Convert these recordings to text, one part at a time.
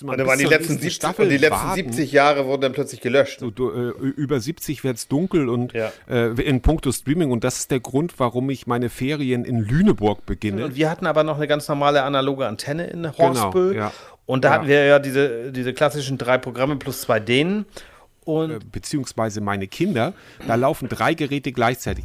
Und dann waren die letzten, 70, und die letzten 70 Jahre wurden dann plötzlich gelöscht. So, du, äh, über 70 wird es dunkel und Ja. äh, in puncto Streaming und das ist der Grund, warum ich meine Ferien in Lüneburg beginne. Und wir hatten aber noch eine ganz normale analoge Antenne in Horstbüll. ja. Und da Ja. hatten wir ja diese, diese klassischen drei Programme plus zwei Dänen. Und Äh, beziehungsweise meine Kinder, da laufen drei Geräte gleichzeitig.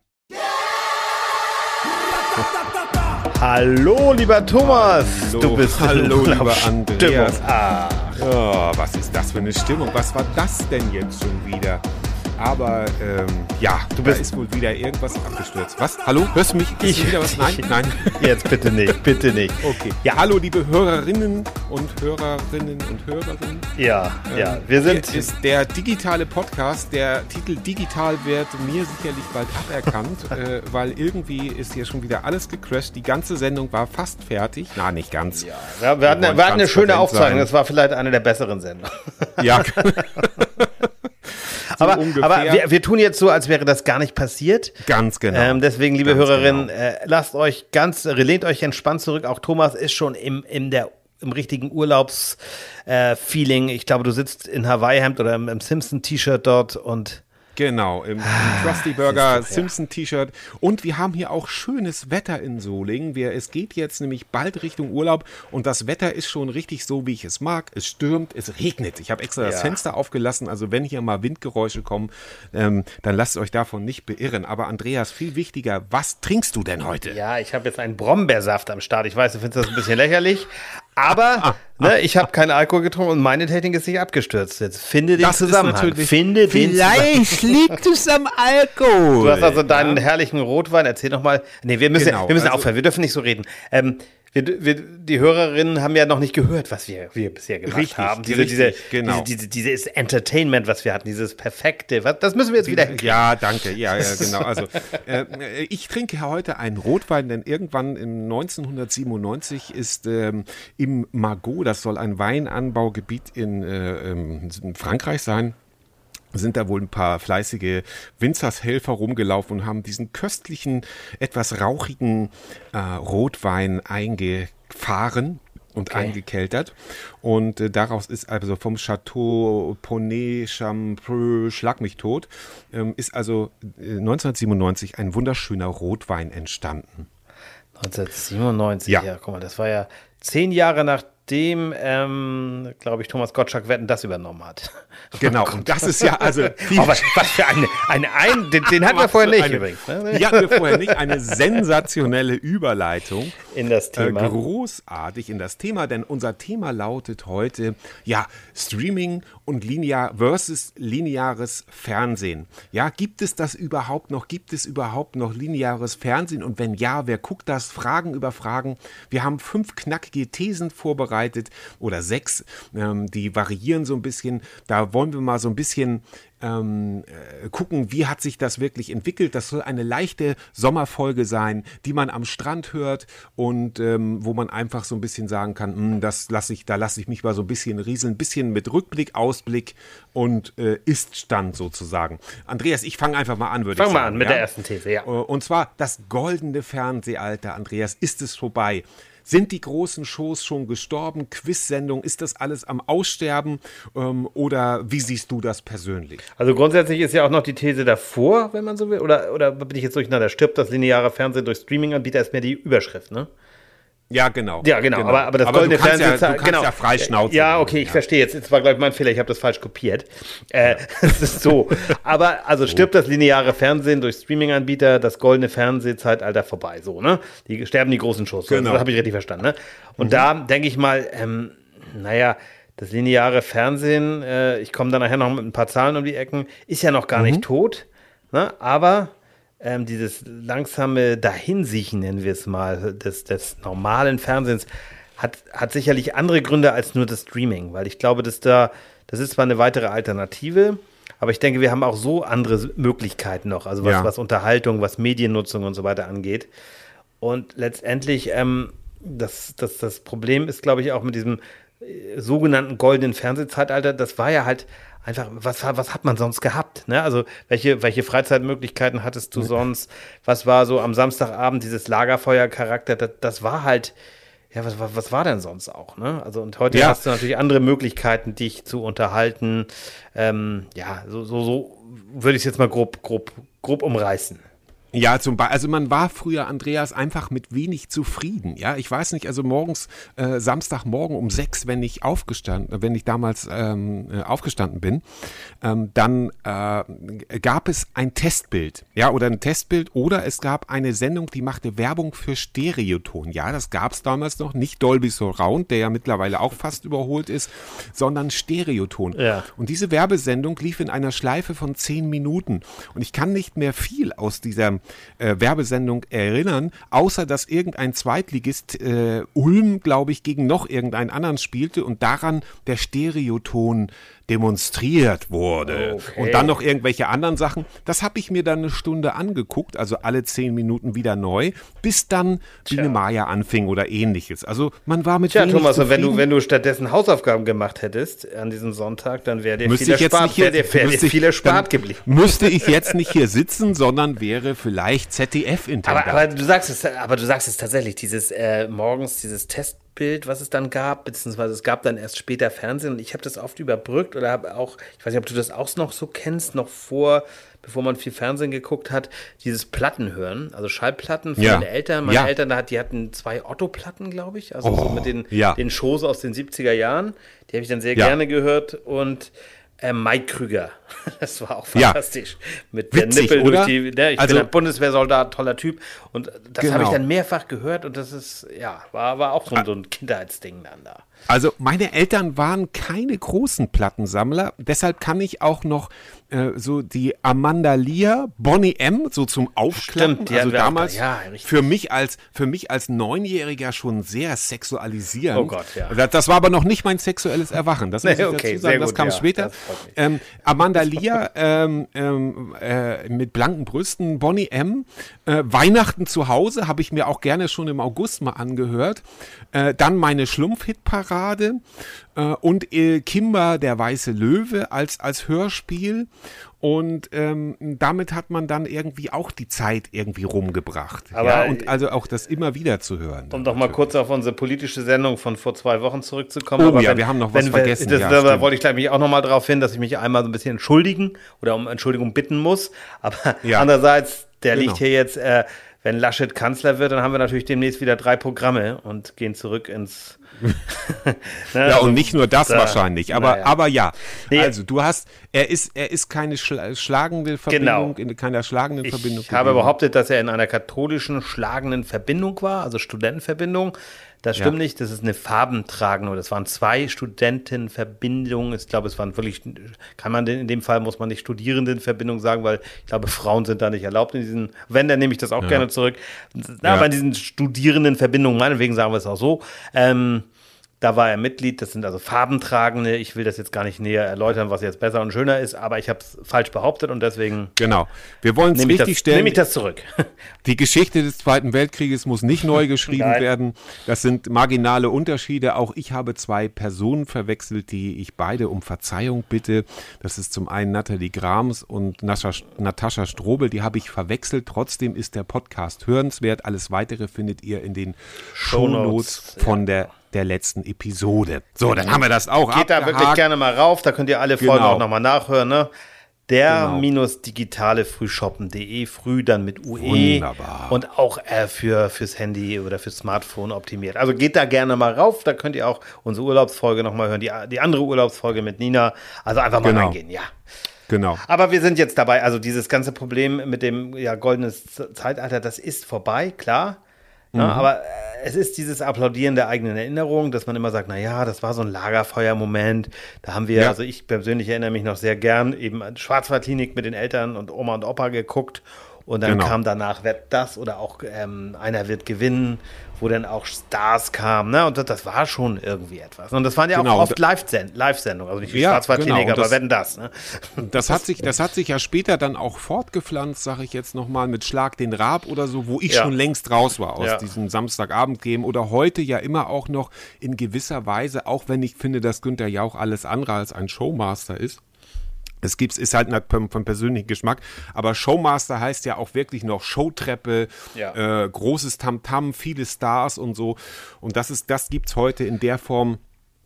Hallo, lieber Thomas. Hallo, du bist hallo, lieber. Andreas. Ah, Oh, was ist das für eine Stimmung? Was war das denn jetzt schon wieder? Aber ähm, ja, du bist- da ist wohl wieder irgendwas abgestürzt. Was? Hallo? Hörst du mich? Ist Ich- wieder was? Nein, nein. jetzt bitte nicht, bitte nicht. Okay. Ja, hallo, liebe Hörerinnen und Hörerinnen und Hörerinnen. Ja, ja, wir sind. Hier ist der digitale Podcast. Der Titel digital wird mir sicherlich bald aberkannt, äh, weil irgendwie ist hier schon wieder alles gecrashed. Die ganze Sendung war fast fertig. Na, nicht ganz. Ja, wir hatten, wir hatten eine schöne Aufzeichnung. sein. Das war vielleicht eine der besseren Sendungen. Ja. aber ungefähr. aber wir, wir tun jetzt so, als wäre das gar nicht passiert. Ganz genau. Ähm, deswegen, liebe Ganz Hörerinnen, genau. äh, lasst euch ganz, lehnt euch entspannt zurück. Auch Thomas ist schon im, im, der, im richtigen Urlaubsfeeling. ich glaube, du sitzt in Hawaii-Hemd oder im, im Simpson-T-Shirt dort und Genau, im, im Krusty Burger Simpson T-Shirt. Und wir haben hier auch schönes Wetter in Solingen. Wir, es geht jetzt nämlich bald Richtung Urlaub und das Wetter ist schon richtig so, wie ich es mag. Es stürmt, es regnet. Ich habe extra das Ja. Fenster aufgelassen. Also wenn hier mal Windgeräusche kommen, ähm, dann lasst euch davon nicht beirren. Aber Andreas, viel wichtiger, was trinkst du denn heute? ja, ich habe jetzt einen Brombeersaft am Start. Ich weiß, du findest das ein bisschen lächerlich, Ah, aber ne, ich habe keinen Alkohol getrunken und meine Technik ist nicht abgestürzt. Jetzt finde den Das Zusammenhang. Finde den Zusammenhang. Vielleicht liegt es am Alkohol. Du hast also deinen herrlichen Rotwein. Erzähl noch mal. Nee, wir müssen, Genau, wir müssen also- aufhören. Wir dürfen nicht so reden. Ähm, wir, wir, die Hörerinnen haben ja noch nicht gehört, was wir, wir bisher gemacht Richtig, haben. Diese, richtig, diese, genau. diese, diese, dieses Entertainment, was wir hatten, dieses perfekte. Was, das müssen wir jetzt wieder hinkriegen. Ja, danke. Ja, ja genau. Also äh, ich trinke heute einen Rotwein, denn irgendwann in 1997 ist ähm, im Margot, das soll ein Weinanbaugebiet in, äh, ähm, in Frankreich sein, sind da wohl ein paar fleißige Winzershelfer rumgelaufen und haben diesen köstlichen, etwas rauchigen äh, Rotwein eingefahren und eingekeltert. Und äh, daraus ist also vom Chateau Poney Champreux, Schlag mich tot, ähm, ist also äh, 1997 ein wunderschöner Rotwein entstanden. 1997, Ja. ja. guck mal, das war ja zehn Jahre nachdem, ähm, glaube ich, Thomas Gottschalk Wetten das übernommen hat. Genau, und das ist ja also Oh, was, für eine, eine ein, den, den hatten wir vorher nicht eine, übrigens. Ne? Die hatten wir vorher nicht. Eine sensationelle Überleitung. In das Äh, Thema. großartig in das Thema, denn unser Thema lautet heute, ja, Streaming und linear versus lineares Fernsehen. Ja, gibt es das überhaupt noch? Gibt es überhaupt noch lineares Fernsehen? Und wenn ja, wer guckt das? Fragen über Fragen. Wir haben fünf knackige Thesen vorbereitet oder sechs, ähm, die variieren so ein bisschen. Da wollen wir mal so ein bisschen ähm, äh, gucken, wie hat sich das wirklich entwickelt. Das soll eine leichte Sommerfolge sein, die man am Strand hört und ähm, wo man einfach so ein bisschen sagen kann, "Hm, das lasse ich, da lasse ich mich mal so ein bisschen rieseln, ein bisschen mit Rückblick, Ausblick und äh, Ist-Stand sozusagen. Andreas, ich fange einfach mal an, würde ich Fang sagen. mal an mit ja? der ersten These, ja. Äh, Und zwar das goldene Fernsehalter, Andreas, ist es vorbei? Sind die großen Shows schon gestorben? Quizsendung, ist das alles am Aussterben? Ähm, oder wie siehst du das persönlich? Also grundsätzlich ist ja auch noch die These davor, wenn man so will. Oder, oder bin ich jetzt durcheinander? Stirbt das lineare Fernsehen durch Streaming-Anbieter, ist mehr die Überschrift, ne? Ja, genau. Ja, genau. Aber, aber das du goldene Fernsehen. Ja, du kannst genau. ja frei schnauzen. Ja, okay, ich verstehe jetzt. Jetzt war, glaube ich, mein Fehler. Ich habe das falsch kopiert. Äh, Es ist so. Aber also stirbt das lineare Fernsehen durch Streaming-Anbieter, das goldene Fernsehzeitalter vorbei. So, ne? Die sterben die großen Shows. So, Genau. Das habe ich richtig verstanden, ne? Und da denke ich mal, ähm, naja, das lineare Fernsehen, äh, ich komme da nachher noch mit ein paar Zahlen um die Ecken, ist ja noch gar nicht tot. Ne? Aber ähm, dieses langsame Dahinsiechen, nennen wir es mal, des, des normalen Fernsehens, hat, hat sicherlich andere Gründe als nur das Streaming, weil ich glaube, dass da, das ist zwar eine weitere Alternative, aber ich denke, wir haben auch so andere Möglichkeiten noch, also was, Ja. was Unterhaltung, was Mediennutzung und so weiter angeht. Und letztendlich, ähm, das, das, das Problem ist, glaube ich, auch mit diesem äh, sogenannten goldenen Fernsehzeitalter, das war ja halt einfach, was, was hat man sonst gehabt? Ne? Also, welche, welche Freizeitmöglichkeiten hattest du sonst? Was war so am Samstagabend dieses Lagerfeuercharakter? Das, das war halt, ja, was, was, was war denn sonst auch? Ne? Also, und heute Ja. hast du natürlich andere Möglichkeiten, dich zu unterhalten. Ähm, ja, so, so, so würde ich es jetzt mal grob, grob, grob umreißen. Ja, zum Beispiel, also man war früher, Andreas, einfach mit wenig zufrieden. Ja, ich weiß nicht, also morgens, äh, Samstagmorgen um sechs, wenn ich aufgestanden, wenn ich damals ähm, äh, aufgestanden bin, ähm, dann äh, gab es ein Testbild, ja, oder ein Testbild, oder es gab eine Sendung, die machte Werbung für Stereoton. Ja, das gab es damals noch, nicht Dolby Surround, der ja mittlerweile auch fast überholt ist, sondern Stereoton. Ja. Und diese Werbesendung lief in einer Schleife von zehn Minuten. Und ich kann nicht mehr viel aus dieser äh, Werbesendung erinnern, außer dass irgendein Zweitligist äh, Ulm, glaube ich, gegen noch irgendeinen anderen spielte und daran der Stereoton demonstriert wurde. Okay. Und dann noch irgendwelche anderen Sachen. Das habe ich mir dann eine Stunde angeguckt, also alle zehn Minuten wieder neu, bis dann Biene Maya anfing oder ähnliches. Also man war mit Tja, wenig Thomas, und wenn du, zufrieden. wenn du stattdessen Hausaufgaben gemacht hättest an diesem Sonntag, dann wäre dir Müsste viel erspart, wäre dir, wär müsste viel erspart geblieben. Müsste ich jetzt nicht hier sitzen, sondern wäre vielleicht Aber, ZDF-Intendant. aber du sagst es, aber du sagst es tatsächlich, dieses äh, morgens, dieses Testbild, was es dann gab, beziehungsweise es gab dann erst später Fernsehen und ich habe das oft überbrückt oder habe auch, ich weiß nicht, ob du das auch noch so kennst, noch vor, bevor man viel Fernsehen geguckt hat, dieses Plattenhören, also Schallplatten von Ja. den Eltern. Meine Ja. Eltern, da die hatten zwei Otto-Platten, glaube ich, also so Oh, mit den, ja. den Shows aus den 70er Jahren. Die habe ich dann sehr gerne gehört und äh, Mike Krüger, das war auch Ja. fantastisch. Mit Witzig, der Nippel oder? durch die, ne, ich Also- bin ein Bundeswehrsoldat, toller Typ. Und das habe ich Genau. dann mehrfach gehört und das ist, ja, war, war auch so, so ein Kindheitsding dann da. Also meine Eltern waren keine großen Plattensammler, deshalb kann ich auch noch äh, so die Amanda Lear, Bonnie M, so zum Aufklappen. Stimmt, also damals da, ja, für mich als für mich als Neunjähriger schon sehr sexualisierend. Oh Gott, ja. Das, das war aber noch nicht mein sexuelles Erwachen. Das muss Nee, ich okay, dazu sagen. Das gut, kam ja, später. das. Ähm, Amanda Lear ähm, ähm, äh, mit blanken Brüsten, Bonnie M. Äh, Weihnachten zu Hause habe ich mir auch gerne schon im August mal angehört. Äh, dann meine Schlumpf-Hitparade und äh, Kimba der weiße Löwe als, als Hörspiel. Und ähm, damit hat man dann irgendwie auch die Zeit irgendwie rumgebracht. Aber- ja, und also auch das immer wieder zu hören. Um noch mal kurz auf unsere politische Sendung von vor zwei Wochen zurückzukommen. Oh ja, wir haben noch was vergessen, Das, ja, da stimmt. wollte ich gleich mich auch noch mal darauf hin, dass ich mich einmal so ein bisschen entschuldigen oder um Entschuldigung bitten muss. Aber Ja. andererseits, der Genau. liegt hier jetzt, äh, wenn Laschet Kanzler wird, dann haben wir natürlich demnächst wieder drei Programme und gehen zurück ins. Ne, Ja, und nicht nur das da- wahrscheinlich, aber, naja. aber ja. Nee. Also du hast, er ist, er ist keine schla schlagende Verbindung, in keiner schlagenden Ich Verbindung. habe gewesen. behauptet, dass er in einer katholischen schlagenden Verbindung war, also Studentenverbindung. Das stimmt Ja. nicht, das ist eine farbentragende. Das waren zwei Studentenverbindungen. Ich glaube, es waren wirklich, kann man denn in dem Fall, muss man nicht Studierendenverbindung sagen, weil ich glaube, Frauen sind da nicht erlaubt in diesen, wenn, dann nehme ich das auch gerne zurück. Na, Ja. Aber in diesen Studierendenverbindungen, meinetwegen sagen wir es auch so, ähm, da war er Mitglied, das sind also farbentragende. Ich will das jetzt gar nicht näher erläutern, was jetzt besser und schöner ist, aber ich habe es falsch behauptet und deswegen Genau. Wir wollen es richtig das- stellen. nehme ich das zurück. Die Geschichte des Zweiten Weltkrieges muss nicht neu geschrieben werden. Das sind marginale Unterschiede. Auch ich habe zwei Personen verwechselt, die ich beide um Verzeihung bitte. Das ist zum einen Nathalie Grams und Natascha Strobel. Die habe ich verwechselt. Trotzdem ist der Podcast hörenswert. Alles weitere findet ihr in den Shownotes, von der, der letzten Episode. So, dann haben wir das auch Geht da wirklich abgehakt. gerne mal rauf, da könnt ihr alle Folgen Genau. auch nochmal nachhören. Ne? Der-digitale Frühshoppen.de, früh dann mit UE Wunderbar. und auch äh, für, fürs Handy oder fürs Smartphone optimiert. Also geht da gerne mal rauf, da könnt ihr auch unsere Urlaubsfolge nochmal hören, die, die andere Urlaubsfolge mit Nina. Also einfach mal Genau. reingehen, ja. Genau. Aber wir sind jetzt dabei, also dieses ganze Problem mit dem ja, goldenes Zeitalter, das ist vorbei, klar. Ja, aber äh, es ist dieses Applaudieren der eigenen Erinnerung, dass man immer sagt, na ja, das war so ein Lagerfeuermoment. Da haben wir, Ja. also ich persönlich erinnere mich noch sehr gern, eben an Schwarzwaldklinik mit den Eltern und Oma und Opa geguckt. Und dann Genau. kam danach Wer das oder auch ähm, Einer wird gewinnen, wo dann auch Stars kamen. Ne? Und das, das war schon irgendwie etwas. Und das waren ja Genau, auch oft Live-Sendungen. also nicht wie Ja, Schwarzwald-Teenager, genau, aber das- werden das. Ne? Das hat sich, das hat sich ja später dann auch fortgepflanzt, sage ich jetzt nochmal, mit Schlag den Raab oder so, wo ich Ja. schon längst raus war aus Ja. diesem Samstagabend-Game oder heute ja immer auch noch in gewisser Weise, auch wenn ich finde, dass Günther Jauch alles andere als ein Showmaster ist. Es gibt's, ist halt vom, vom persönlichen Geschmack, aber Showmaster heißt ja auch wirklich noch Showtreppe, Ja. äh, großes Tamtam, viele Stars und so. Und das ist, das gibt's heute in der Form,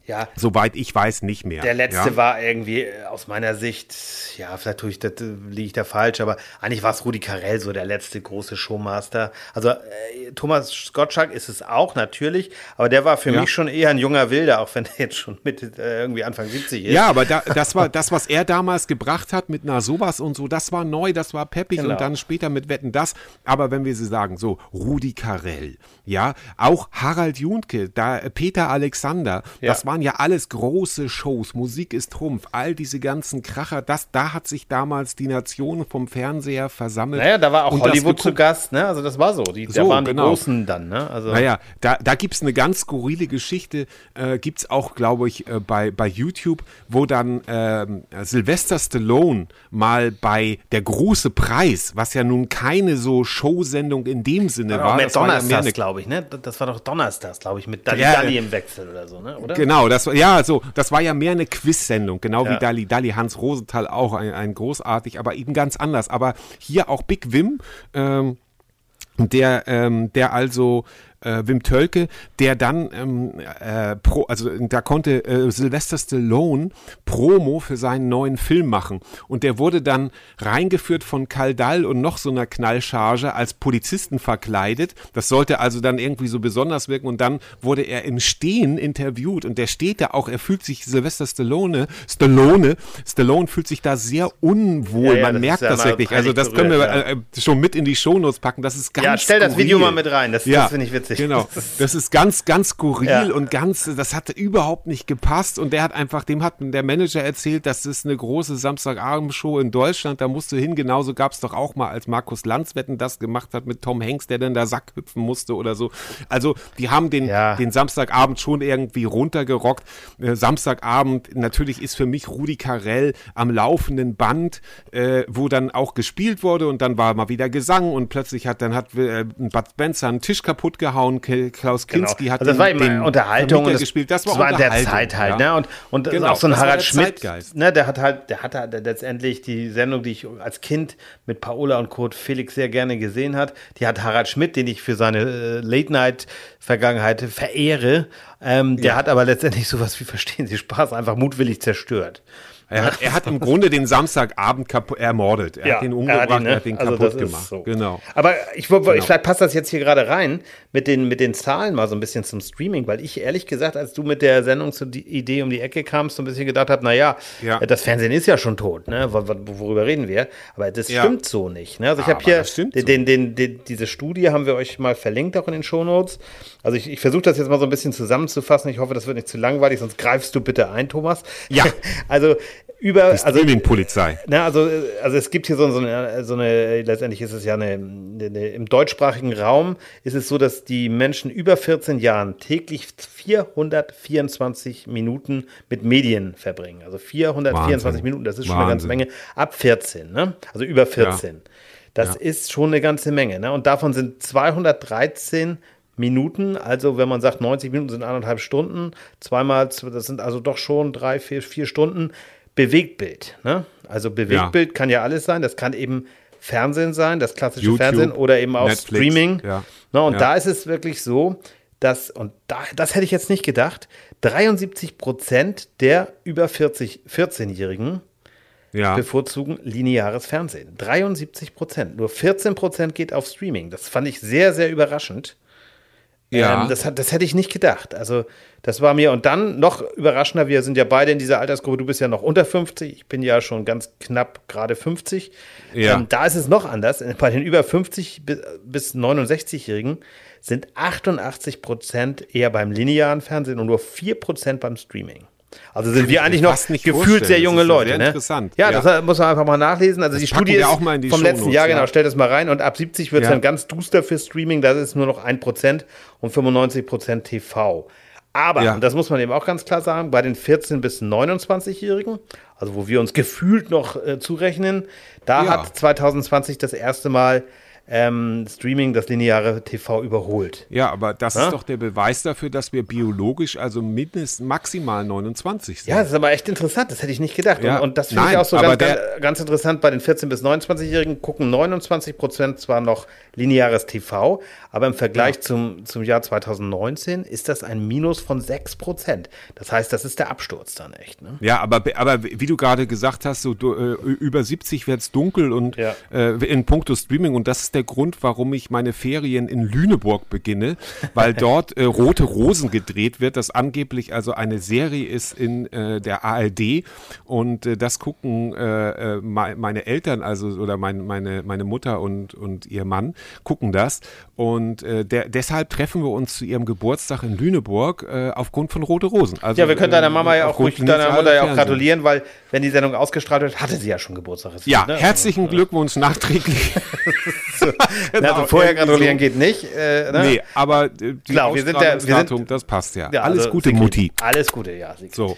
Ja, soweit ich weiß, nicht mehr. Der letzte ja? war irgendwie äh, aus meiner Sicht, ja, vielleicht tue ich, das, äh, liege ich da falsch, aber eigentlich war es Rudi Carell so der letzte große Showmaster. Also äh, Thomas Gottschalk ist es auch natürlich, aber der war für Ja. mich schon eher ein junger Wilder, auch wenn er jetzt schon mit äh, irgendwie Anfang 70 ist. Ja, aber da, das war das, was er damals gebracht hat mit einer sowas und so, das war neu, das war peppig Genau. und dann später mit Wetten das. Aber wenn wir sie sagen, so Rudi Carell, ja, auch Harald Juntke, da äh, Peter Alexander, Ja. das waren ja alles große Shows. Musik ist Trumpf, all diese ganzen Kracher, das, da hat sich damals die Nation vom Fernseher versammelt. Naja, da war auch Hollywood zu. Gast, ne? Also das war so. Die, da So, waren die genau. Großen dann, ne? Also Naja, da, da gibt es eine ganz skurrile Geschichte, äh, gibt es auch, glaube ich, äh, bei, bei YouTube, wo dann ähm, Sylvester Stallone mal bei Der große Preis, was ja nun keine so Showsendung in dem Sinne war, das war ja mehr eine glaube ich, ne? Das war doch Donnerstags, glaube ich, mit Dalli Ja, Dalli äh, im Wechsel oder so, ne? Oder? Genau, das war, ja, so, das war ja mehr eine Quiz-Sendung, genau Ja. wie Dali Dali, Hans Rosenthal auch, ein, ein großartig, aber eben ganz anders. Aber hier auch Big Wim, ähm, der, ähm, der also äh, Wim Tölke, der dann ähm, äh, pro, also da konnte äh, Sylvester Stallone Promo für seinen neuen Film machen und der wurde dann reingeführt von Kaldal und noch so einer Knallcharge als Polizisten verkleidet. Das sollte also dann irgendwie so besonders wirken und dann wurde er im Stehen interviewt und der steht da auch, er fühlt sich Sylvester Stallone, Stallone, Stallone fühlt sich da sehr unwohl. Ja, ja, Man das merkt ja das wirklich. Also das können wir ja. äh, schon mit in die Shownotes packen. Das ist ganz Ja, stell das Video mal mit rein. Das, das finde ich witzig. Genau. Das ist ganz, ganz skurril Ja. und ganz, das hat überhaupt nicht gepasst. Und der hat einfach, dem hat der Manager erzählt, das ist eine große Samstagabendshow in Deutschland, da musst du hin. Genauso gab es doch auch mal, als Markus Landswetten das gemacht hat mit Tom Hanks, der dann da Sack hüpfen musste oder so. Also, die haben den, Ja. den Samstagabend schon irgendwie runtergerockt. Äh, Samstagabend, natürlich ist für mich Rudi Carell am laufenden Band, äh, wo dann auch gespielt wurde und dann war mal wieder Gesang und plötzlich hat dann hat äh, Bud Spencer einen Tisch kaputt gehauen, Ke- Klaus Kinski hat also das den, war den Unterhaltung das, gespielt. Das war, das war in der Unterhaltung, Zeit halt, ja. ne? Und, und Genau, auch so ein Harald Schmidt, Zeitgeist. ne? Der hat halt, der hat halt letztendlich die Sendung, die ich als Kind mit Paola und Kurt Felix sehr gerne gesehen hat, die hat Harald Schmidt, den ich für seine äh, Late-Night-Vergangenheit verehre, ähm, der Ja. hat aber letztendlich sowas wie Verstehen Sie Spaß einfach mutwillig zerstört. Er hat, er hat im Grunde den Samstagabend ermordet. Er hat ihn umgebracht, er hat, ne? ihn Also kaputt das ist gemacht. so. Genau. Aber ich, wo- Genau. vielleicht passt das jetzt hier gerade rein mit den, mit den Zahlen mal so ein bisschen zum Streaming, weil ich ehrlich gesagt, als du mit der Sendung zur die Idee um die Ecke kamst, so ein bisschen gedacht habe, naja, Ja. das Fernsehen ist ja schon tot, ne? Wo- wo- Worüber reden wir? Aber das Ja. stimmt so nicht. Ne? Also ich habe hier den, den, den, den, diese Studie haben wir euch mal verlinkt auch in den Shownotes. Also ich, ich versuche das jetzt mal so ein bisschen zusammenzufassen. Ich hoffe, das wird nicht zu langweilig, sonst greifst du bitte ein, Thomas. Ja. also über, also Streaming-Polizei. na, also, äh, also es gibt hier so, so, eine, so eine, letztendlich ist es ja eine, eine, im deutschsprachigen Raum ist es so, dass die Menschen über 14 Jahren täglich 424 Minuten mit Medien verbringen. Also 424 Wahnsinn. Minuten, das ist schon eine ganze Wahnsinn. Menge. Ab 14, ne? Also über 14. Das ist schon eine ganze Menge, ne? Und davon sind 213 Minuten, also wenn man sagt, 90 Minuten sind anderthalb Stunden, zweimal, das sind also doch schon drei, vier, vier Stunden Bewegtbild. Ne? Also Bewegtbild kann ja alles sein, das kann eben Fernsehen sein, das klassische YouTube, Fernsehen oder eben auch Netflix, Streaming. ja. Und Ja. da ist es wirklich so, dass, und da, das hätte ich jetzt nicht gedacht, 73 Prozent der über 40, 14-Jährigen Ja. bevorzugen lineares Fernsehen. 73 Prozent. Nur 14 Prozent geht auf Streaming. Das fand ich sehr, sehr überraschend. Ja. Ähm, das, hat, das hätte ich nicht gedacht. Also, das war mir. Und dann noch überraschender, wir sind ja beide in dieser Altersgruppe. Du bist ja noch unter 50. Ich bin ja schon ganz knapp gerade 50. Ja. Ähm, da ist es noch anders. Bei den über 50 bi- bis 69-Jährigen sind 88 Prozent eher beim linearen Fernsehen und nur 4 Prozent beim Streaming. Also sind wir ich eigentlich noch gefühlt sehr Das junge Leute. sehr ne? interessant. Ja, Ja. das muss man einfach mal nachlesen. Also die packen Studie ist die vom letzten Shownotes, Jahr, genau, ja. stell das mal rein. Und ab 70 wird es Ja. dann ganz duster für Streaming. Das ist nur noch 1% und 95% TV. Aber, Ja. und das muss man eben auch ganz klar sagen, bei den 14- bis 29-Jährigen, also wo wir uns gefühlt noch äh, zurechnen, da hat 2020 das erste Mal ähm, Streaming das lineare TV überholt. Ja, aber das Ja? ist doch der Beweis dafür, dass wir biologisch also mindestens maximal 29 sind. Ja, das ist aber echt interessant, das hätte ich nicht gedacht. Ja, und, und das finde ich auch so ganz, ganz, ganz interessant. Bei den 14- bis 29-Jährigen gucken 29 Prozent zwar noch lineares TV, aber im Vergleich zum, zum Jahr 2019 ist das ein Minus von 6 Prozent. Das heißt, das ist der Absturz dann echt. Ne? Ja, aber, aber wie du gerade gesagt hast, so du, äh, über 70 wird es dunkel und Ja. äh, in puncto Streaming und das ist der Grund, warum ich meine Ferien in Lüneburg beginne, weil dort äh, Rote Rosen gedreht wird, das angeblich also eine Serie ist in äh, der ARD und äh, das gucken äh, äh, me- meine Eltern, also oder mein, meine, meine Mutter und, und ihr Mann gucken das und äh, der, deshalb treffen wir uns zu ihrem Geburtstag in Lüneburg aufgrund von Rote Rosen. Also, Ja, wir können deiner Mama ja auch ruhig, deiner Mutter ja auch gratulieren, weil wenn die Sendung ausgestrahlt wird, hatte sie ja schon Geburtstag. Ja, ne? herzlichen Glückwunsch nachträglich. Also, also vorher gratulieren so. geht nicht. Äh, ne? Nee, aber äh, die Klar, wir sind der- wir sind- das passt ja. Ja, Alles also Gute, Mutti. Alles Gute, ja. Sigrid. So,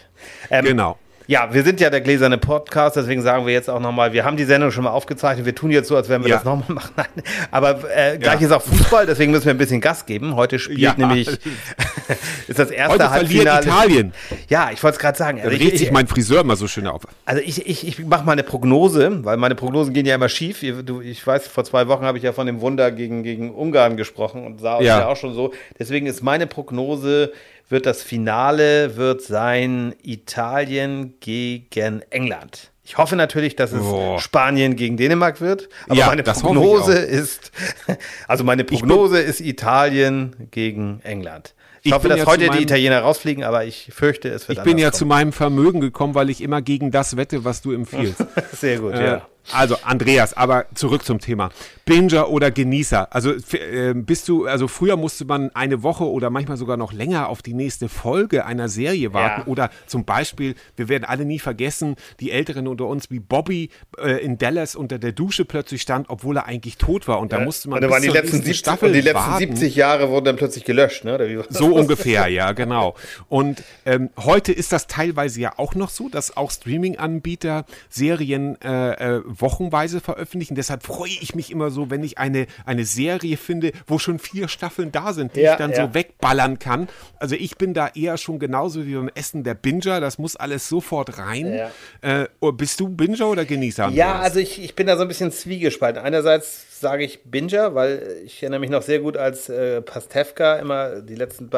Ähm, genau. Ja, wir sind ja der gläserne Podcast, deswegen sagen wir jetzt auch nochmal, wir haben die Sendung schon mal aufgezeichnet, wir tun jetzt so, als wenn wir Ja. das nochmal machen. Nein. Aber äh, gleich Ja. ist auch Fußball, deswegen müssen wir ein bisschen Gas geben. Heute spielt Ja. nämlich, ist das erste Heute verliert Halbfinale. Italien. Ja, ich wollte es gerade sagen. Da Also regt ich, sich ich, mein Friseur immer so schön auf. also ich, ich, ich mache mal eine Prognose, weil meine Prognosen gehen ja immer schief. Ich weiß, vor zwei Wochen habe ich ja von dem Wunder gegen, gegen Ungarn gesprochen und sah Ja. ja auch schon so. Deswegen ist meine Prognose, wird das Finale wird sein Italien gegen England. Ich hoffe natürlich, dass es Boah. Spanien gegen Dänemark wird. Aber Ja, meine Prognose ist, also meine Prognose ist Italien gegen England. Ich, Ich hoffe, dass ja heute die meinem- Italiener rausfliegen, aber ich fürchte, es wird Ich bin ja anders zu meinem Vermögen gekommen, weil ich immer gegen das wette, was du empfiehlst. kommen. Sehr gut, Äh, ja. Also Andreas, aber zurück zum Thema. Binger oder Genießer? Also äh, bist du, also früher musste man eine Woche oder manchmal sogar noch länger auf die nächste Folge einer Serie warten. Ja. Oder zum Beispiel, wir werden alle nie vergessen, die Älteren unter uns, wie Bobby äh, in Dallas unter der Dusche plötzlich stand, obwohl er eigentlich tot war. Und da musste man und, da waren die letzten nächsten 70, Staffel die letzten warten. 70 Jahre wurden dann plötzlich gelöscht, ne? So ungefähr, ja, genau. Und ähm, heute ist das teilweise ja auch noch so, dass auch Streaming-Anbieter Serien äh, äh, wochenweise veröffentlichen. Deshalb freue ich mich immer so, wenn ich eine, eine Serie finde, wo schon vier Staffeln da sind, die Ja, ich dann ja. so wegballern kann. Also ich bin da eher schon genauso wie beim Essen der Binger. Das muss alles sofort rein. Ja. Äh, oh, bist du Binger oder Genießer? Ja, also ich, ich bin da so ein bisschen zwiegespalten. Einerseits sage ich Binger, weil ich erinnere mich noch sehr gut, als äh, Pastewka immer, die letzten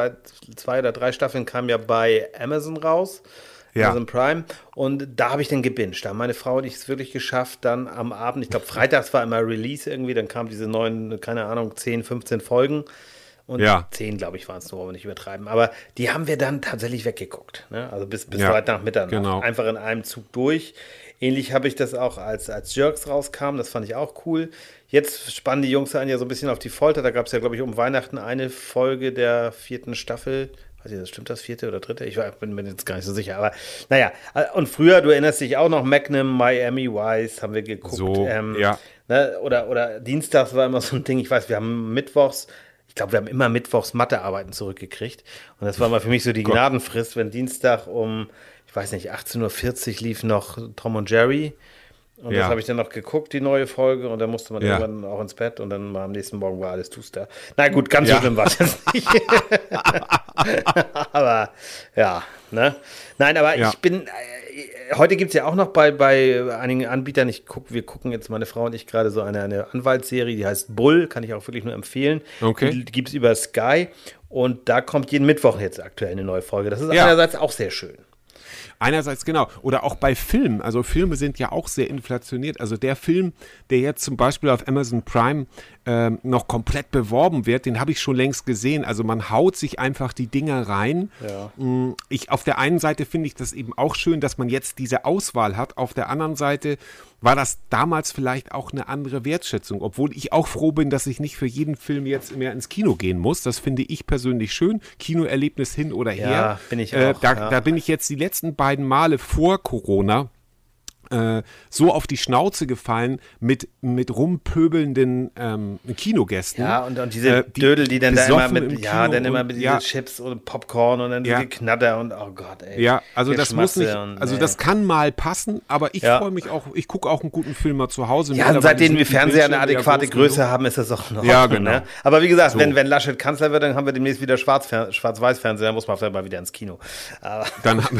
zwei oder drei Staffeln kamen ja bei Amazon raus. Ja. Amazon Prime. Und da habe ich dann gebinged. Da meine Frau und ich es wirklich geschafft, dann am Abend, ich glaube, freitags war immer Release irgendwie, dann kamen diese neuen, keine Ahnung, 10, 15 Folgen. Und Ja. 10, glaube ich, waren es nur, aber nicht übertreiben. Aber die haben wir dann tatsächlich weggeguckt. Ne? Also bis, bis Ja, weit nach Mitternacht. genau. Einfach in einem Zug durch. Ähnlich habe ich das auch, als, als Jerks rauskam. Das fand ich auch cool. Jetzt spannen die Jungs einen ja so ein bisschen auf die Folter. Da gab es ja, glaube ich, um Weihnachten eine Folge der vierten Staffel. Weiß ich, das stimmt das vierte oder dritte? Ich war- bin mir jetzt gar nicht so sicher. Aber naja, und früher, du erinnerst dich auch noch, Magnum, Miami Vice haben wir geguckt. So, ja. Ne, oder, oder Dienstags war immer so ein Ding, ich weiß, wir haben Mittwochs, ich glaube, wir haben immer Mittwochs Mathearbeiten zurückgekriegt. Und das war mal für mich so die Gnadenfrist, wenn Dienstag um, ich weiß nicht, 18.40 Uhr lief noch Tom und Jerry. Und Ja. das habe ich dann noch geguckt, die neue Folge, und dann musste man Ja. irgendwann auch ins Bett und dann war am nächsten Morgen war alles Tuster. Na gut, ganz Ja. so schlimm war es jetzt nicht. aber ja, ne? Nein, aber ich bin, äh, heute gibt es ja auch noch bei, bei einigen Anbietern, ich guck, wir gucken jetzt, meine Frau und ich gerade so eine, eine Anwaltsserie, die heißt Bull, kann ich auch wirklich nur empfehlen. Okay. Die gibt es über Sky und da kommt jeden Mittwoch jetzt aktuell eine neue Folge. Das ist einerseits auch sehr schön. Einerseits genau. Oder auch bei Filmen. Also Filme sind ja auch sehr inflationiert. Also der Film, der jetzt zum Beispiel auf Amazon Prime ähm, noch komplett beworben wird, den habe ich schon längst gesehen. Also man haut sich einfach die Dinger rein. Ja. Mm, Ich, auf der einen Seite finde ich das eben auch schön, dass man jetzt diese Auswahl hat. Auf der anderen Seite war das damals vielleicht auch eine andere Wertschätzung, obwohl ich auch froh bin, dass ich nicht für jeden Film jetzt mehr ins Kino gehen muss. Das finde ich persönlich schön. Kinoerlebnis hin oder her. Ja, bin ich Äh, auch, da, ja. da bin ich jetzt die letzten beiden Male vor Corona äh, so auf die Schnauze gefallen mit, mit rumpöbelnden ähm, Kinogästen. Ja, und, und diese Äh, die Dödel, die dann da immer mit, ja, dann immer mit ja. Chips und Popcorn und dann Ja. diese Knatter und oh Gott, ey. Ja, also das muss nicht, also das kann mal passen, aber ich Ja. freue mich auch, ich gucke auch einen guten Film mal zu Hause. Ja, und seitdem wir Fernseher eine adäquate Größe genug. haben, ist das auch noch. Ja, Ordnung, genau. Ne? Aber wie gesagt, So. wenn, wenn Laschet Kanzler wird, dann haben wir demnächst wieder Schwarz- Schwarz-Weiß-Fernseher, dann muss man vielleicht mal wieder ins Kino. Aber Dann haben,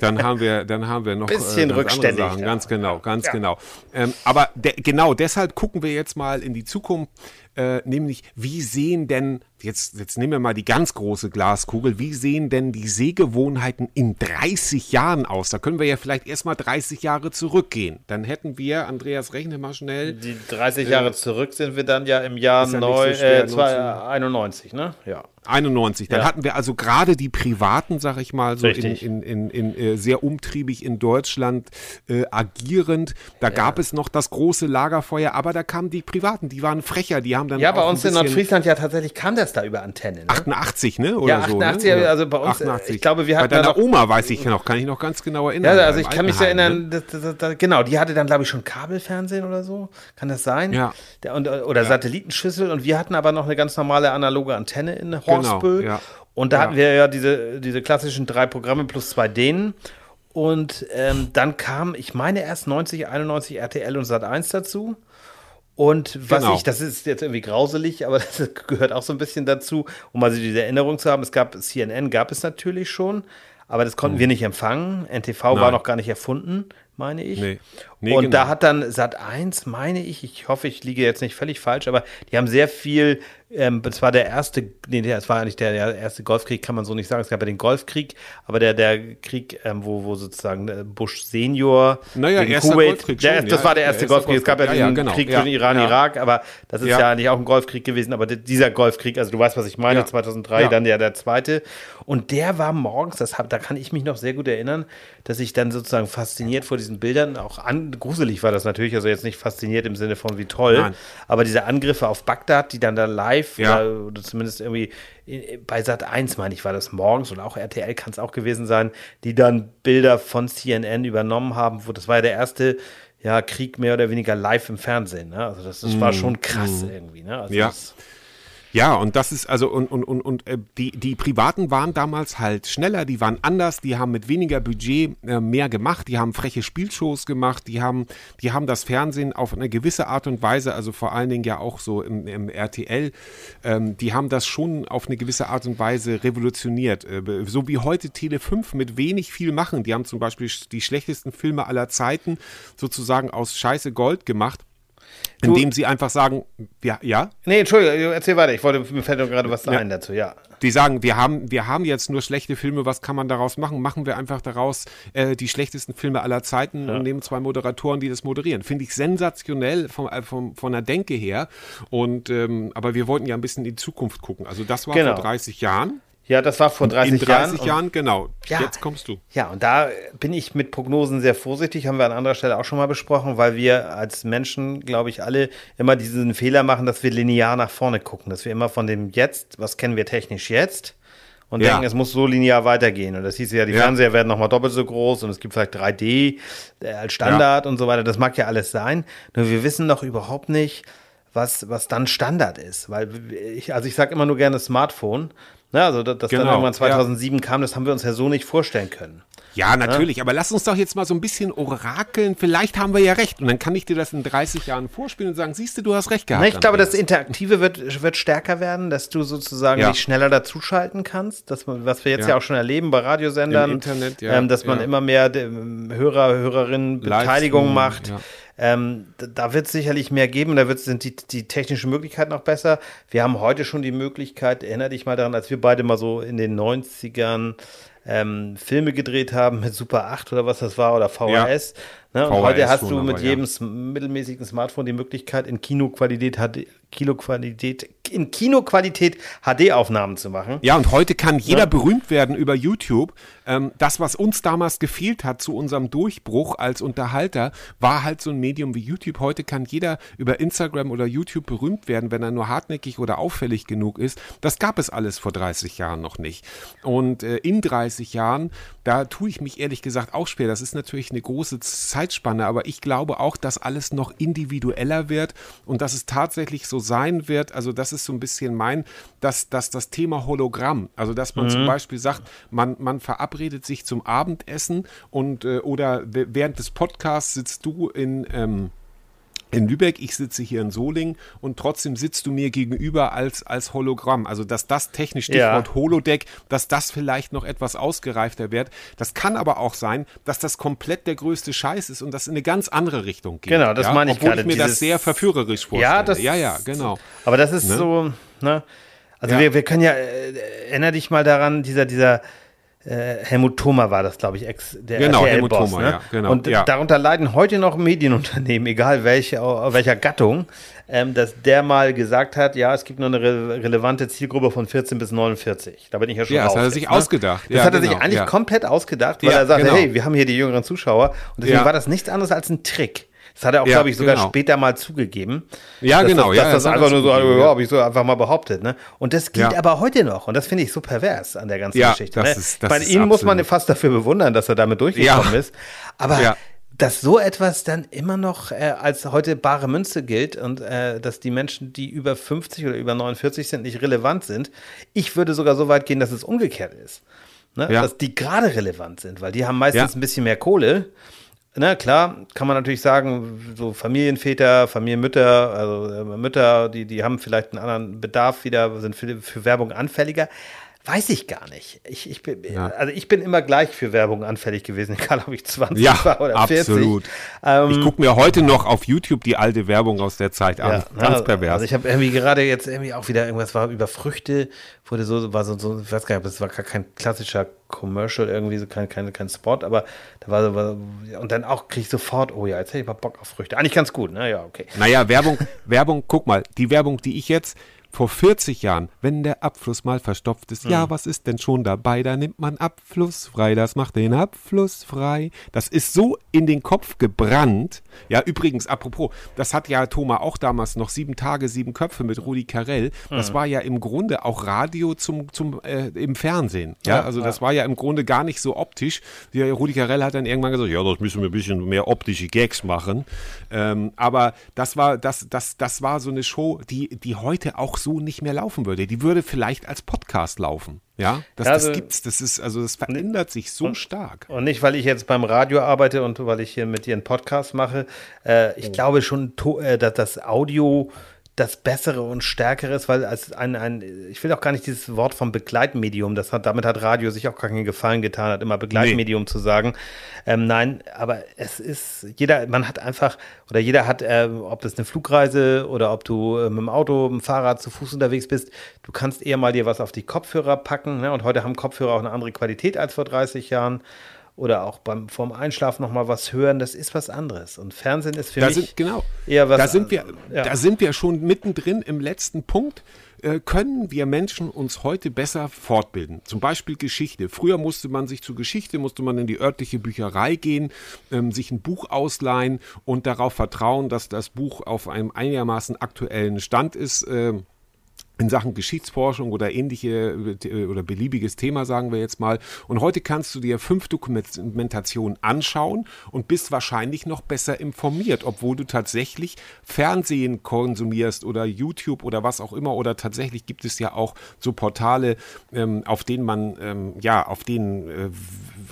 dann haben wir, dann haben wir noch Bisschen ganz andere rückständig, Sachen. ja. Ganz genau, ganz Ja. genau. Ähm, aber de genau deshalb gucken wir jetzt mal in die Zukunft, äh, nämlich wie sehen denn jetzt jetzt nehmen wir mal die ganz große Glaskugel. Wie sehen denn die Sehgewohnheiten in 30 Jahren aus? Da können wir ja vielleicht erstmal 30 Jahre zurückgehen. Dann hätten wir, Andreas, rechne mal schnell. die 30 Jahre zurück sind wir dann ja im Jahr ja nicht so neu, schwer, äh, 91, ne? Ja. 91. Dann Ja. hatten wir also gerade die Privaten, sag ich mal, so in, in, in, in, äh, sehr umtriebig in Deutschland äh, agierend. Da gab es noch das große Lagerfeuer, aber da kamen die Privaten, die waren frecher, die haben dann Ja, bei uns in Nordfriesland ja tatsächlich kam das da über Antenne. Ne? 88, ne? Oder Ja, so, 88, ne? Oder also bei uns, äh, ich glaube, wir Bei hatten da deiner noch- Oma weiß ich noch, kann ich noch ganz genau erinnern. Ja, also ich kann mich so Altenheim, erinnern, Ne? das, das, das, genau, die hatte dann, glaube ich, schon Kabelfernsehen oder so. Kann das sein? Ja. Der, und, oder Satellitenschüssel. Und wir hatten aber noch eine ganz normale analoge Antenne in Horstbö. Genau, ja. Und da Ja. hatten wir ja diese, diese klassischen drei Programme plus zwei Dänen. Und ähm, dann kam, ich meine, erst 90, 91 RTL und Sat 1 dazu. Und was Genau. ich, das ist jetzt irgendwie grauselig, aber das gehört auch so ein bisschen dazu, um mal so diese Erinnerung zu haben. Es gab CNN, gab es natürlich schon, aber das konnten wir nicht empfangen. NTV war. Nein. noch gar nicht erfunden, meine ich. Nee. Nee, und genau. da hat dann Sat 1, meine ich, ich hoffe, ich liege jetzt nicht völlig falsch, aber die haben sehr viel, ähm, das war der erste, nee, das war eigentlich der, der erste Golfkrieg, kann man so nicht sagen. Es gab ja den Golfkrieg, aber der, der Krieg, ähm, wo, wo sozusagen äh, Bush Senior Naja, erster Kuwait, Golfkrieg der, schon, das ja, war der der erste erste Golfkrieg. Es gab ja Golfkrieg. diesen Ja, ja, genau. Krieg Ja, zwischen Iran. Irak, aber das ist ja. Eigentlich auch ein Golfkrieg gewesen. Aber dieser Golfkrieg, also du weißt, was ich meine, Ja. 2003, Ja. dann ja der zweite. Und der war morgens, das hab, da kann ich mich noch sehr gut erinnern, dass ich dann sozusagen fasziniert vor diesen Bildern, auch an, gruselig war das natürlich, also jetzt nicht fasziniert im Sinne von wie toll, Nein. aber diese Angriffe auf Bagdad, die dann da live Ja. oder, oder zumindest irgendwie bei Sat 1, meine ich, war das morgens und auch RTL kann es auch gewesen sein, die dann Bilder von CNN übernommen haben, wo das war ja der erste ja, Krieg mehr oder weniger live im Fernsehen. Ne? Also das, das war schon krass irgendwie. Ne? Also Mm. Ja. das, Ja, und das ist also und und und und äh, die die Privaten waren damals halt schneller, die waren anders, die haben mit weniger Budget äh, mehr gemacht, die haben freche Spielshows gemacht, die haben die haben das Fernsehen auf eine gewisse Art und Weise, also vor allen Dingen ja auch so im, im RTL, ähm, die haben das schon auf eine gewisse Art und Weise revolutioniert, äh, so wie heute Tele 5 mit wenig viel machen. Die haben zum Beispiel die schlechtesten Filme aller Zeiten sozusagen aus Scheiße Gold gemacht. Indem sie einfach sagen, ja, ja, nee, Entschuldigung, erzähl weiter. Ich wollte, mir fällt doch gerade was Ja. ein dazu, ja. die sagen, wir haben, wir haben jetzt nur schlechte Filme, was kann man daraus machen? Machen wir einfach daraus äh, die schlechtesten Filme aller Zeiten und nehmen zwei Moderatoren, die das moderieren. Finde ich sensationell vom, äh, vom, von der Denke her. Und ähm, aber wir wollten ja ein bisschen in die Zukunft gucken. Also das war Genau. vor 30 Jahren. Ja, das war vor 30, in 30 Jahren. Jahren, genau. Ja. Jetzt kommst du. Ja, und da bin ich mit Prognosen sehr vorsichtig, haben wir an anderer Stelle auch schon mal besprochen, weil wir als Menschen, glaube ich, alle immer diesen Fehler machen, dass wir linear nach vorne gucken, dass wir immer von dem Jetzt, was kennen wir technisch jetzt, und Ja. denken, es muss so linear weitergehen. Und das hieß ja, die Ja. Fernseher werden nochmal doppelt so groß und es gibt vielleicht 3D äh, als Standard und so weiter. Das mag ja alles sein. Nur wir wissen noch überhaupt nicht, was, was dann Standard ist. Weil ich, also ich sage immer nur gerne Smartphone. Ne, also das, das dann Genau, irgendwann ja. 2007 kam, das haben wir uns ja so nicht vorstellen können. Ja, natürlich. Aber lass uns doch jetzt mal so ein bisschen orakeln. Vielleicht haben wir ja recht. Und dann kann ich dir das in 30 Jahren vorspielen und sagen, siehst du, du hast recht gehabt. Na, ich glaube, das. Interaktive wird, wird stärker werden, dass du sozusagen Ja. dich schneller dazuschalten kannst, dass man, was wir jetzt ja, Ja. auch schon erleben bei Radiosendern, Im Internet, ja, ähm, dass man ja. immer mehr dem Hörer, Hörerinnen Beteiligung Livestream, macht. Ähm, da- wird es sicherlich mehr geben, da wird, sind die, die technischen Möglichkeiten auch besser. Wir haben heute schon die Möglichkeit, erinnere dich mal daran, als wir beide mal so in den 90ern ähm, Filme gedreht haben mit Super 8 oder was das war oder VHS. Ja. Ne? Und VHS heute hast du mit jedem ja. mittelmäßigen Smartphone die Möglichkeit, in Kinoqualität HD, Kinoqualität, in Kinoqualität HD-Aufnahmen zu machen. Ja, und heute kann jeder ja. berühmt werden über YouTube. Ähm, das, was uns damals gefehlt hat zu unserem Durchbruch als Unterhalter, war halt so ein Medium wie YouTube. Heute kann jeder über Instagram oder YouTube berühmt werden, wenn er nur hartnäckig oder auffällig genug ist. Das gab es alles vor 30 Jahren noch nicht. Und äh, in 30 Jahren, da tue ich mich ehrlich gesagt auch schwer. Das ist natürlich eine große Zeitspanne, aber ich glaube auch, dass alles noch individueller wird und dass es tatsächlich so sein wird, also das ist so ein bisschen mein, dass, dass das Thema Hologramm, also dass man mhm. zum Beispiel sagt, man, man verabredet sich zum Abendessen und äh, oder während des Podcasts sitzt du in ähm, in Lübeck, ich sitze hier in Solingen und trotzdem sitzt du mir gegenüber als, als Hologramm. Also, dass das technisch Stichwort ja. Holodeck, dass das vielleicht noch etwas ausgereifter wird. Das kann aber auch sein, dass das komplett der größte Scheiß ist und das in eine ganz andere Richtung geht. Genau, das ja? meine ich Obwohl gerade. ich mir dieses, das sehr verführerisch vorstelle. Ja, das, ja, ja, genau. Aber das ist ne? so, ne? Also, ja. wir, wir können ja, äh, erinnere dich mal daran, dieser, dieser, äh, Helmut Thoma war das, glaube ich, Ex, der genau, Helmut Thoma, ne? ja, genau. Und ja. darunter leiden heute noch Medienunternehmen, egal welche, welcher Gattung, ähm, dass der mal gesagt hat, ja, es gibt nur eine re relevante Zielgruppe von 14 bis 49. Da bin ich ja schon Ja, das hat er sich ne? ausgedacht. Das ja, hat er genau, sich eigentlich komplett ausgedacht, weil er sagte, genau. hey, wir haben hier die jüngeren Zuschauer und deswegen war das nichts anderes als ein Trick. Das hat er auch, ja, glaube ich, sogar genau. später mal zugegeben. Ja, dass genau. Das, dass ja, das einfach nur so, ja, habe ich so einfach mal behauptet. Ne? Und das gilt ja. aber heute noch. Und das finde ich so pervers an der ganzen ja, Geschichte. Das ne? ist, das Bei ihm muss man fast dafür bewundern, dass er damit durchgekommen ist. Aber dass so etwas dann immer noch äh, als heute bare Münze gilt und äh, dass die Menschen, die über 50 oder über 49 sind, nicht relevant sind. Ich würde sogar so weit gehen, dass es umgekehrt ist. Ne? Dass die gerade relevant sind, weil die haben meistens ein bisschen mehr Kohle na klar, kann man natürlich sagen, so Familienväter, Familienmütter, also äh, Mütter, die, die haben vielleicht einen anderen Bedarf wieder, sind für, für Werbung anfälliger. Weiß ich gar nicht. Ich, ich bin, ja. Also ich bin immer gleich für Werbung anfällig gewesen, egal ob ich 20 ja, war oder 40. Absolut. Ähm, ich gucke mir heute noch auf YouTube die alte Werbung aus der Zeit an. Ja, Ganz also, pervers. Also ich habe irgendwie gerade jetzt irgendwie auch wieder irgendwas war über Früchte, wurde so, war so, so ich weiß gar nicht, das war gar kein klassischer Commercial irgendwie, so kein, kein, kein Spot, aber da war so, war, und dann auch kriege ich sofort, oh ja, jetzt hätte ich mal Bock auf Früchte. Eigentlich ganz gut, ne? Ja, okay. Naja, Werbung, Werbung, guck mal, die Werbung, die ich jetzt vor 40 Jahren, wenn der Abfluss mal verstopft ist, mhm. ja, was ist denn schon dabei? Da nimmt man Abfluss frei, das macht den Abfluss frei. Das ist so in den Kopf gebrannt. Ja, übrigens, apropos, das hat ja Thomas auch damals noch sieben Tage, sieben Köpfe mit Rudi Carell. Das mhm. war ja im Grunde auch Radio zum, zum, äh, im Fernsehen. Ja, ja also ja. das war ja im Grunde gar nicht so optisch. Ja, Rudi Carell hat dann irgendwann gesagt, ja, das müssen wir ein bisschen mehr optische Gags machen. Ähm, aber das war, das, das, das war so eine Show, die, die heute auch so nicht mehr laufen würde. Die würde vielleicht als Podcast laufen. Ja, das, ja, also, das gibt's. Das ist, also das verändert sich so und, stark. Und nicht, weil ich jetzt beim Radio arbeite und weil ich hier mit dir einen Podcast mache. Äh, ich oh. glaube schon, äh, dass das Audio das Bessere und Stärkere ist, weil als ein, ein, ich will auch gar nicht dieses Wort vom Begleitmedium, das hat, damit hat Radio sich auch gar keinen Gefallen getan, hat immer Begleitmedium nee. zu sagen. Ähm, nein, aber es ist, jeder, man hat einfach, oder jeder hat, äh, ob das eine Flugreise oder ob du äh, mit dem Auto, mit dem Fahrrad zu Fuß unterwegs bist, du kannst eher mal dir was auf die Kopfhörer packen, ne? und heute haben Kopfhörer auch eine andere Qualität als vor 30 Jahren oder auch beim vorm Einschlafen noch mal was hören, das ist was anderes. Und Fernsehen ist für da mich sind, genau. eher was. Da sind wir, ja. da sind wir schon mittendrin im letzten Punkt. Äh, können wir Menschen uns heute besser fortbilden? Zum Beispiel Geschichte. Früher musste man sich zur Geschichte, musste man in die örtliche Bücherei gehen, ähm, sich ein Buch ausleihen und darauf vertrauen, dass das Buch auf einem einigermaßen aktuellen Stand ist. Äh, in Sachen Geschichtsforschung oder ähnliche äh, oder beliebiges Thema, sagen wir jetzt mal. Und heute kannst du dir fünf Dokumentationen anschauen und bist wahrscheinlich noch besser informiert, obwohl du tatsächlich Fernsehen konsumierst oder YouTube oder was auch immer. Oder tatsächlich gibt es ja auch so Portale, ähm, auf denen man, ähm, ja, auf denen äh,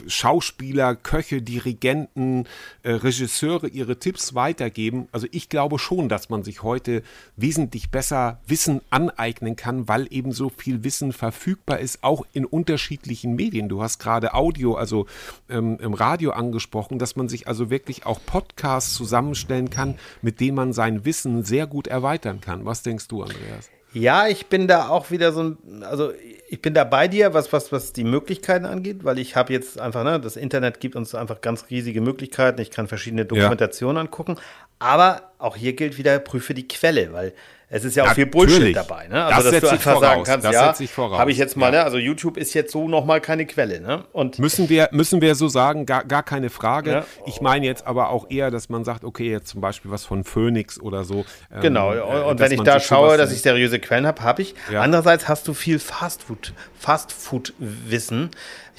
Schauspieler, Köche, Dirigenten, äh, Regisseure ihre Tipps weitergeben. Also ich glaube schon, dass man sich heute wesentlich besser Wissen aneignen kann, weil eben so viel Wissen verfügbar ist, auch in unterschiedlichen Medien. Du hast gerade Audio, also ähm, im Radio angesprochen, dass man sich also wirklich auch Podcasts zusammenstellen kann, mit denen man sein Wissen sehr gut erweitern kann. Was denkst du, Andreas? Ja, ich bin da auch wieder so ein, also ich bin da bei dir, was, was, was die Möglichkeiten angeht, weil ich habe jetzt einfach, ne, das Internet gibt uns einfach ganz riesige Möglichkeiten. Ich kann verschiedene Dokumentationen ja. angucken. Aber auch hier gilt wieder, prüfe die Quelle, weil es ist ja auch Natürlich. viel Bullshit dabei. Ne? Also, das dass du einfach voraus. sagen kannst, das ja, habe ich jetzt mal, ja. ne? also YouTube ist jetzt so nochmal keine Quelle. Ne? Und müssen, wir, müssen wir so sagen, gar, gar keine Frage. Ja. Ich meine jetzt aber auch eher, dass man sagt, okay, jetzt zum Beispiel was von Phoenix oder so. Ähm, genau, äh, und wenn ich da schaue, dass ich seriöse Quellen habe, habe ich. Ja. Andererseits hast du viel Fastfood, Fastfood-Wissen.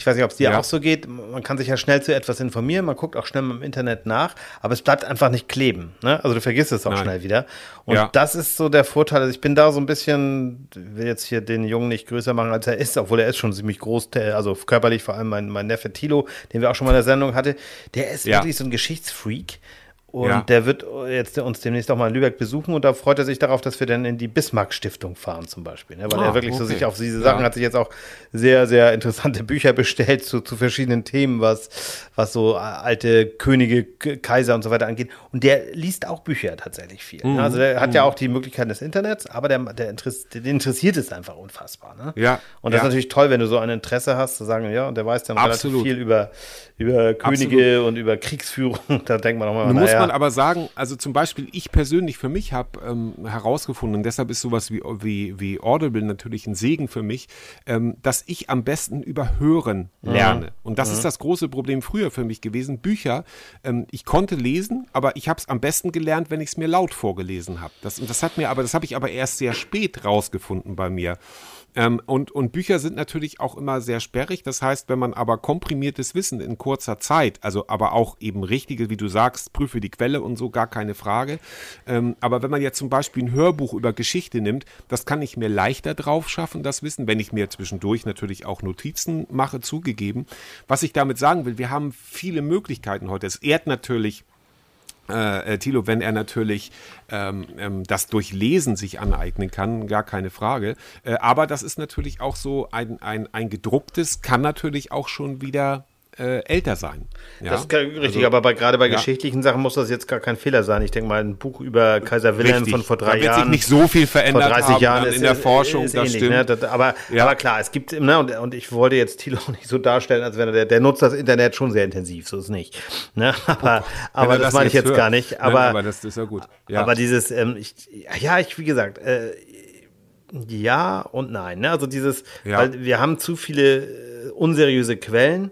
Ich weiß nicht, ob es dir auch so geht. Man kann sich ja schnell zu etwas informieren, man guckt auch schnell im Internet nach, aber es bleibt einfach nicht kleben. Ne? Also du vergisst es auch Nein. schnell wieder. Und das ist so der Vorteil. Also ich bin da so ein bisschen, will jetzt hier den Jungen nicht größer machen, als er ist, obwohl er ist schon ziemlich groß, also körperlich vor allem mein, mein Neffe Tilo, den wir auch schon mal in der Sendung hatte. Der ist ja. wirklich so ein Geschichtsfreak. Und ja. der wird jetzt uns demnächst auch mal in Lübeck besuchen und da freut er sich darauf, dass wir dann in die Bismarck-Stiftung fahren zum Beispiel. Ne? Weil ah, er wirklich okay. so sich auf diese Sachen ja. hat sich jetzt auch sehr, sehr interessante Bücher bestellt zu, zu verschiedenen Themen, was, was so alte Könige, Kaiser und so weiter angeht. Und der liest auch Bücher tatsächlich viel. Ne? Mhm. Also der hat mhm. ja auch die Möglichkeiten des Internets, aber der, der, Interess, der interessiert es einfach unfassbar. Ne? Ja. Und das ja. ist natürlich toll, wenn du so ein Interesse hast, zu sagen, ja, und der weiß dann Absolut. relativ viel über, über Könige Absolut. und über Kriegsführung. da denkt man auch mal, naja, man aber sagen, also zum Beispiel ich persönlich für mich habe ähm, herausgefunden, und deshalb ist sowas wie, wie, wie Audible natürlich ein Segen für mich, ähm, dass ich am besten über Hören lerne. Mhm. Und das mhm. ist das große Problem früher für mich gewesen. Bücher, ähm, ich konnte lesen, aber ich habe es am besten gelernt, wenn ich es mir laut vorgelesen habe. Das, das hat mir aber, das habe ich aber erst sehr spät rausgefunden bei mir. Ähm, und, und Bücher sind natürlich auch immer sehr sperrig. Das heißt, wenn man aber komprimiertes Wissen in kurzer Zeit, also aber auch eben richtige, wie du sagst, prüfe die Quelle und so, gar keine Frage. Ähm, aber wenn man jetzt zum Beispiel ein Hörbuch über Geschichte nimmt, das kann ich mir leichter drauf schaffen, das Wissen, wenn ich mir zwischendurch natürlich auch Notizen mache, zugegeben. Was ich damit sagen will, wir haben viele Möglichkeiten heute. Es ehrt natürlich äh, äh, Thilo, wenn er natürlich ähm, ähm, das durch Lesen sich aneignen kann, gar keine Frage. Äh, aber das ist natürlich auch so ein, ein, ein gedrucktes, kann natürlich auch schon wieder äh, älter sein. Ja? Das ist richtig, also, aber bei, gerade bei ja. geschichtlichen Sachen muss das jetzt gar kein Fehler sein. Ich denke mal, ein Buch über Kaiser Wilhelm richtig. von vor drei da wird Jahren. sich nicht so viel verändert vor 30 haben Jahren ist, in der Forschung, ist, ist das ähnlich, stimmt. Ne? Das, aber, ja. aber klar, es gibt, ne, und, und ich wollte jetzt Thilo nicht so darstellen, als wenn er, der, der nutzt das Internet schon sehr intensiv, so ist es nicht. Ne? Aber, oh, aber das, das meine ich jetzt hört. gar nicht. Aber, Nein, aber das ist ja gut. Aber dieses, ähm, ich, ja, ich, wie gesagt, äh, ja und nein. Ne? Also dieses, weil wir haben zu viele äh, unseriöse Quellen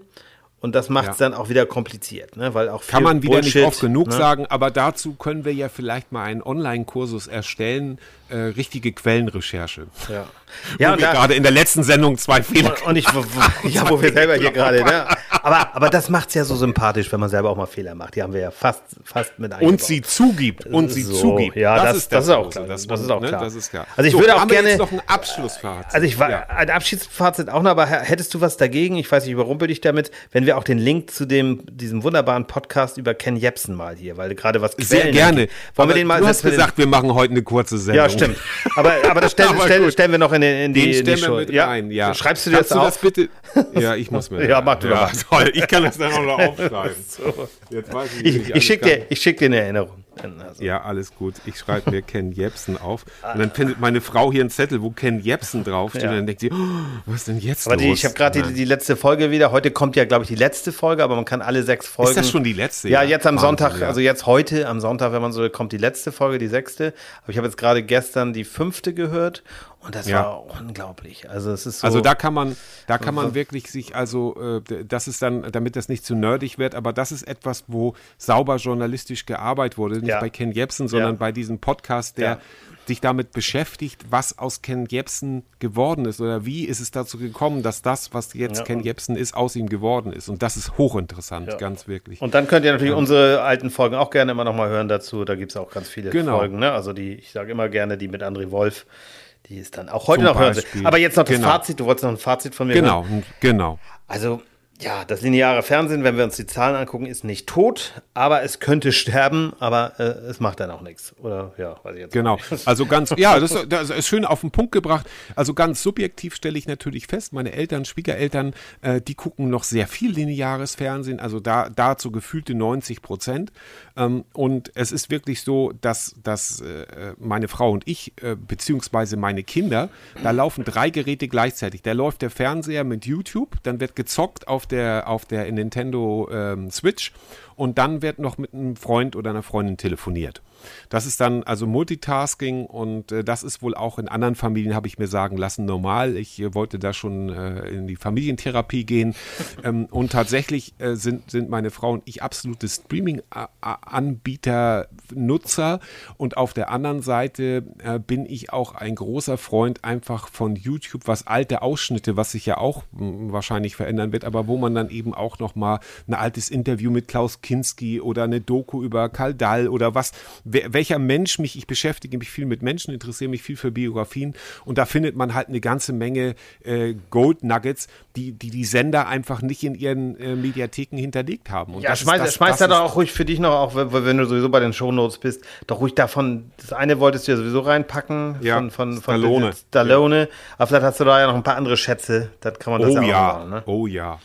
und das macht es ja. dann auch wieder kompliziert, ne? weil auch Kann man wieder Bullshit, nicht oft genug ne? sagen, aber dazu können wir ja vielleicht mal einen Online-Kursus erstellen, äh, richtige Quellenrecherche. Ja, ja wir gerade in der letzten Sendung zwei Fehler Und, und ich, wo, ja, wo wir selber hier gerade, ne? Aber, aber das macht es ja so sympathisch, wenn man selber auch mal Fehler macht. Die haben wir ja fast, fast mit eingebaut. Und sie zugibt, und sie so, zugibt. Ja, das, das, ist, das ist auch klar. Das, das, ist auch ne? klar. Das ist klar. Also ich so, würde auch gerne... noch ein Abschlussfazit. Also ich war, ja. ein Abschiedsfazit auch noch, aber hättest du was dagegen? Ich weiß, ich überrumpel dich damit, wenn wir auch den Link zu dem, diesem wunderbaren Podcast über Ken Jepsen mal hier, weil gerade was Quellen Sehr gerne. Wollen wir den mal... Du hast gesagt, wir machen heute eine kurze Sendung. Ja, stimmt. Aber, aber das stellen, stellen, stellen wir noch in, in die, den in die Show. Mit ja. Rein, ja. Schreibst du dir das, auf? das bitte? Ja, ich muss mir. ja, mach du ja, toll. Ich kann das dann auch noch aufschreiben. so. Jetzt weiß ich, ich, ich schicke dir, schick dir eine Erinnerung. Also. Ja, alles gut. Ich schreibe mir Ken Jebsen auf. Und dann findet meine Frau hier einen Zettel, wo Ken Jebsen draufsteht. Ja. Und dann denkt sie, oh, was ist denn jetzt aber die, ich habe gerade die, die, letzte Folge wieder. Heute kommt ja, glaube ich, die letzte Folge, aber man kann alle sechs Folgen. Ist das schon die letzte? Ja, ja jetzt am Wahnsinn, Sonntag, ja. also jetzt heute am Sonntag, wenn man so kommt, die letzte Folge, die sechste. Aber ich habe jetzt gerade gestern die fünfte gehört und das ja. war unglaublich. Also es ist so, Also da kann man, da kann man wirklich sich, also äh, das ist dann, damit das nicht zu nerdig wird, aber das ist etwas, wo sauber journalistisch gearbeitet wurde. Nicht ja. bei Ken Jebsen, sondern ja. bei diesem Podcast, der sich damit beschäftigt, was aus Ken Jebsen geworden ist oder wie ist es dazu gekommen, dass das, was jetzt Ken Jebsen ist, aus ihm geworden ist. Und das ist hochinteressant, ganz wirklich. Und dann könnt ihr natürlich unsere alten Folgen auch gerne immer noch mal hören dazu. Da gibt es auch ganz viele genau. Folgen. Ne? Also die, ich sage immer gerne die mit André Wolf die ist dann auch heute noch hören. Aber jetzt noch das genau. Fazit. Du wolltest noch ein Fazit von mir Genau, hören. genau. Also Ja, das lineare Fernsehen, wenn wir uns die Zahlen angucken, ist nicht tot, aber es könnte sterben, aber äh, es macht dann auch nichts. Oder ja, weiß ich jetzt Genau. Also ganz, ja, das, das, ist schön auf den Punkt gebracht. Also ganz subjektiv stelle ich natürlich fest, meine Eltern, Schwiegereltern, äh, die gucken noch sehr viel lineares Fernsehen, also da dazu gefühlte 90 Prozent. Ähm, und es ist wirklich so, dass, dass äh, meine Frau und ich, äh, beziehungsweise meine Kinder, da laufen drei Geräte gleichzeitig. Da läuft der Fernseher mit YouTube, dann wird gezockt auf der, auf der Nintendo ähm, Switch und dann wird noch mit einem Freund oder einer Freundin telefoniert. Das ist dann also Multitasking und äh, das ist wohl auch in anderen Familien, habe ich mir sagen lassen, normal. Ich äh, wollte da schon äh, in die Familientherapie gehen ähm, und tatsächlich äh, sind, sind meine Frau und ich absolute Streaming-Anbieter, Nutzer und auf der anderen Seite äh, bin ich auch ein großer Freund einfach von YouTube, was alte Ausschnitte, was sich ja auch hm, wahrscheinlich verändern wird, aber wo man dann eben auch nochmal ein altes Interview mit Klaus Kinski oder eine Doku über Karl Dall oder was welcher Mensch mich, ich beschäftige mich viel mit Menschen, interessiere mich viel für Biografien und da findet man halt eine ganze Menge äh, Gold Nuggets, die, die die Sender einfach nicht in ihren äh, Mediatheken hinterlegt haben. Und ja, schmeiß, das, schmeiß das da doch auch ruhig für dich noch, auch wenn du sowieso bei den Shownotes bist, doch ruhig davon, das eine wolltest du ja sowieso reinpacken, ja, von, von, von Stallone. Stallone, ja. aber vielleicht hast du da ja noch ein paar andere Schätze, das kann man das oh, ja auch machen. Ne? Oh ja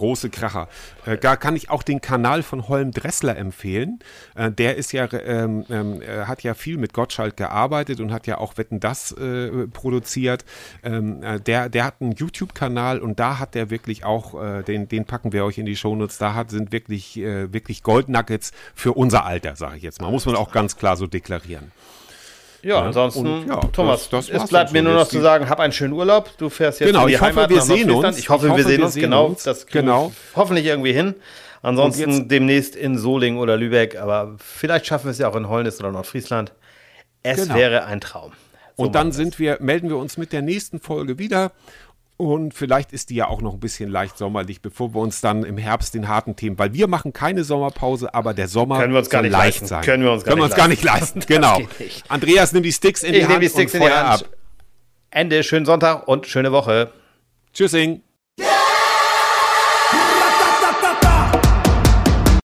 große Kracher. Äh, da kann ich auch den Kanal von Holm Dressler empfehlen. Äh, der ist ja, ähm, ähm, hat ja viel mit Gottschalk gearbeitet und hat ja auch Wetten das äh, produziert. Ähm, äh, der, der hat einen YouTube-Kanal und da hat der wirklich auch, äh, den, den packen wir euch in die Shownotes, da hat, sind wirklich, äh, wirklich Goldnuggets für unser Alter, sage ich jetzt mal. Muss man auch ganz klar so deklarieren. Ja, ansonsten, und, ja, Thomas, das, das es bleibt mir nur noch zu sagen, hab einen schönen Urlaub. Du fährst jetzt genau, in die ich Heimat hoffe, wir sehen uns. Ich hoffe, ich hoffe, wir sehen uns, sehen genau. Uns. Das genau. hoffentlich irgendwie hin. Ansonsten demnächst in Solingen oder Lübeck, aber vielleicht schaffen wir es ja auch in Holnis oder Nordfriesland. Es genau. wäre ein Traum. So und dann sind wir, melden wir uns mit der nächsten Folge wieder und vielleicht ist die ja auch noch ein bisschen leicht sommerlich, bevor wir uns dann im Herbst den harten Themen, weil wir machen keine Sommerpause, aber der Sommer Können wir uns gar nicht leicht leisten. sein. Können wir uns gar, Können nicht, wir uns gar nicht leisten. Genau. Andreas, nimm die Sticks in ich die Hand die Sticks und in die Hand. ab. Ende, schönen Sonntag und schöne Woche. Tschüssing.